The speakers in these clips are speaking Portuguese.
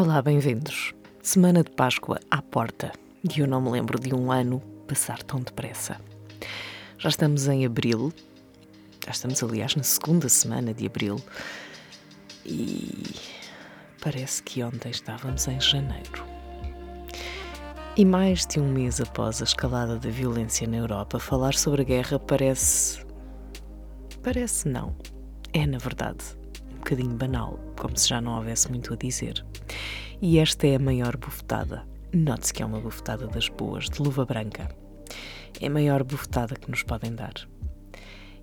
Olá, bem-vindos. Semana de Páscoa à porta e eu não me lembro de um ano passar tão depressa. Já estamos em abril, já estamos, aliás, na segunda semana de abril e parece que ontem estávamos em janeiro. E mais de um mês após a escalada da violência na Europa, falar sobre a guerra parece. Parece não. É, na verdade, bocadinho banal, como se já não houvesse muito a dizer. E esta é a maior bufetada. Note-se que é uma bufetada das boas, de luva branca. É a maior bufetada que nos podem dar.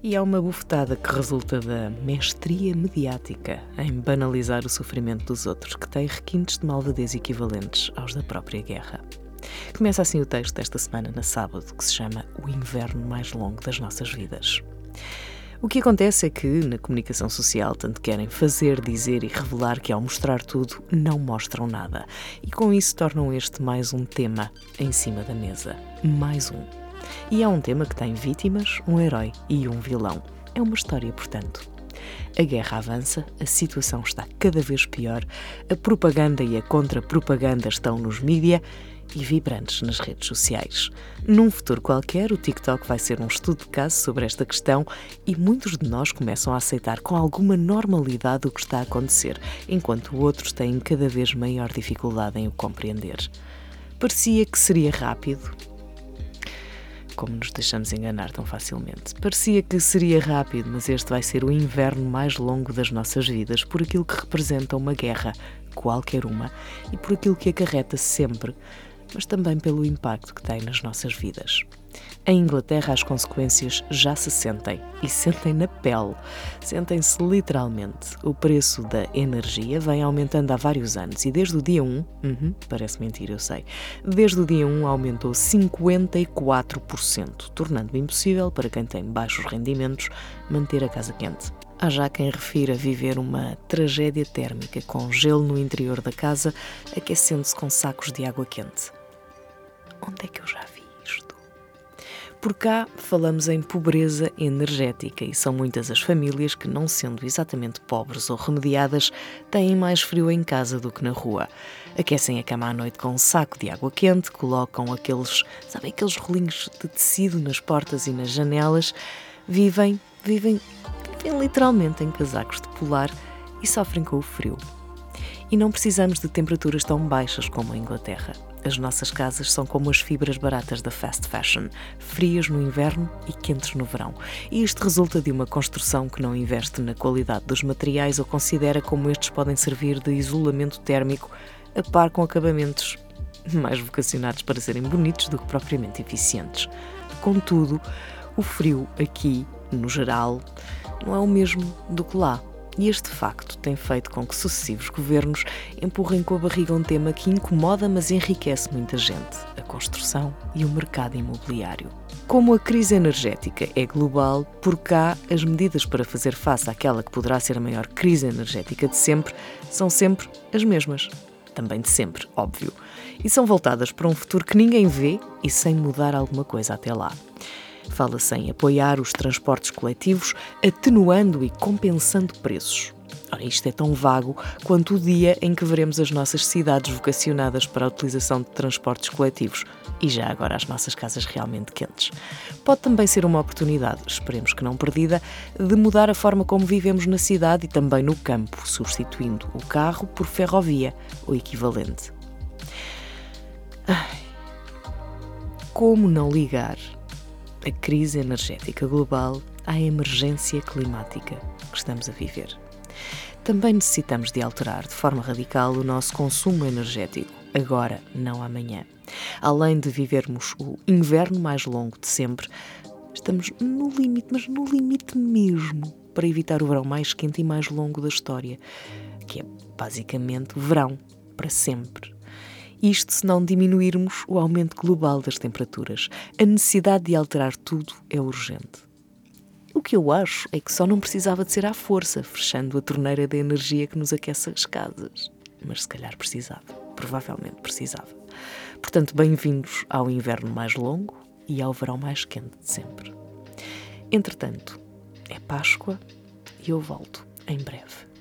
E é uma bufetada que resulta da mestria mediática em banalizar o sofrimento dos outros, que tem requintes de malvadez equivalentes aos da própria guerra. Começa assim o texto desta semana, na sábado, que se chama O Inverno Mais Longo das Nossas Vidas. O que acontece é que, na comunicação social, tanto querem fazer, dizer e revelar que, ao mostrar tudo, não mostram nada. E com isso tornam este mais um tema em cima da mesa. Mais um. E é um tema que tem vítimas, um herói e um vilão. É uma história, portanto. A guerra avança, a situação está cada vez pior, a propaganda e a contra-propaganda estão nos mídia e vibrantes nas redes sociais. Num futuro qualquer, o TikTok vai ser um estudo de caso sobre esta questão e muitos de nós começam a aceitar com alguma normalidade o que está a acontecer, enquanto outros têm cada vez maior dificuldade em o compreender. Parecia que seria rápido, como nos deixamos enganar tão facilmente. Parecia que seria rápido, mas este vai ser o inverno mais longo das nossas vidas, por aquilo que representa uma guerra, qualquer uma, e por aquilo que acarreta sempre mas também pelo impacto que tem nas nossas vidas. Em Inglaterra, as consequências já se sentem e sentem na pele. Sentem-se literalmente. O preço da energia vem aumentando há vários anos e desde o dia 1, uhum, parece mentira, eu sei, desde o dia 1 aumentou 54%, tornando impossível para quem tem baixos rendimentos manter a casa quente. Há já quem refira viver uma tragédia térmica com gelo no interior da casa, aquecendo-se com sacos de água quente. É que eu já vi isto? Por cá falamos em pobreza energética e são muitas as famílias que, não sendo exatamente pobres ou remediadas, têm mais frio em casa do que na rua. Aquecem a cama à noite com um saco de água quente, colocam aqueles, sabem, aqueles rolinhos de tecido nas portas e nas janelas, vivem, vivem, vivem literalmente em casacos de polar e sofrem com o frio. E não precisamos de temperaturas tão baixas como a Inglaterra. As nossas casas são como as fibras baratas da fast fashion, frias no inverno e quentes no verão. E isto resulta de uma construção que não investe na qualidade dos materiais ou considera como estes podem servir de isolamento térmico a par com acabamentos mais vocacionados para serem bonitos do que propriamente eficientes. Contudo, o frio aqui, no geral, não é o mesmo do que lá. E este facto tem feito com que sucessivos governos empurrem com a barriga um tema que incomoda, mas enriquece muita gente: a construção e o mercado imobiliário. Como a crise energética é global, por cá as medidas para fazer face àquela que poderá ser a maior crise energética de sempre são sempre as mesmas. Também de sempre, óbvio. E são voltadas para um futuro que ninguém vê e sem mudar alguma coisa até lá. Fala-se em apoiar os transportes coletivos, atenuando e compensando preços. Ora, isto é tão vago quanto o dia em que veremos as nossas cidades vocacionadas para a utilização de transportes coletivos e já agora as nossas casas realmente quentes. Pode também ser uma oportunidade, esperemos que não perdida, de mudar a forma como vivemos na cidade e também no campo, substituindo o carro por ferrovia ou equivalente. Ai, como não ligar a crise energética global à emergência climática que estamos a viver. Também necessitamos de alterar de forma radical o nosso consumo energético, agora, não amanhã. Além de vivermos o inverno mais longo de sempre, estamos no limite, mas no limite mesmo, para evitar o verão mais quente e mais longo da história, que é basicamente verão, para sempre. Isto se não diminuirmos o aumento global das temperaturas. A necessidade de alterar tudo é urgente. O que eu acho é que só não precisava de ser à força, fechando a torneira da energia que nos aquece as casas. Mas se calhar precisava. Provavelmente precisava. Portanto, bem-vindos ao inverno mais longo e ao verão mais quente de sempre. Entretanto, é Páscoa e eu volto em breve.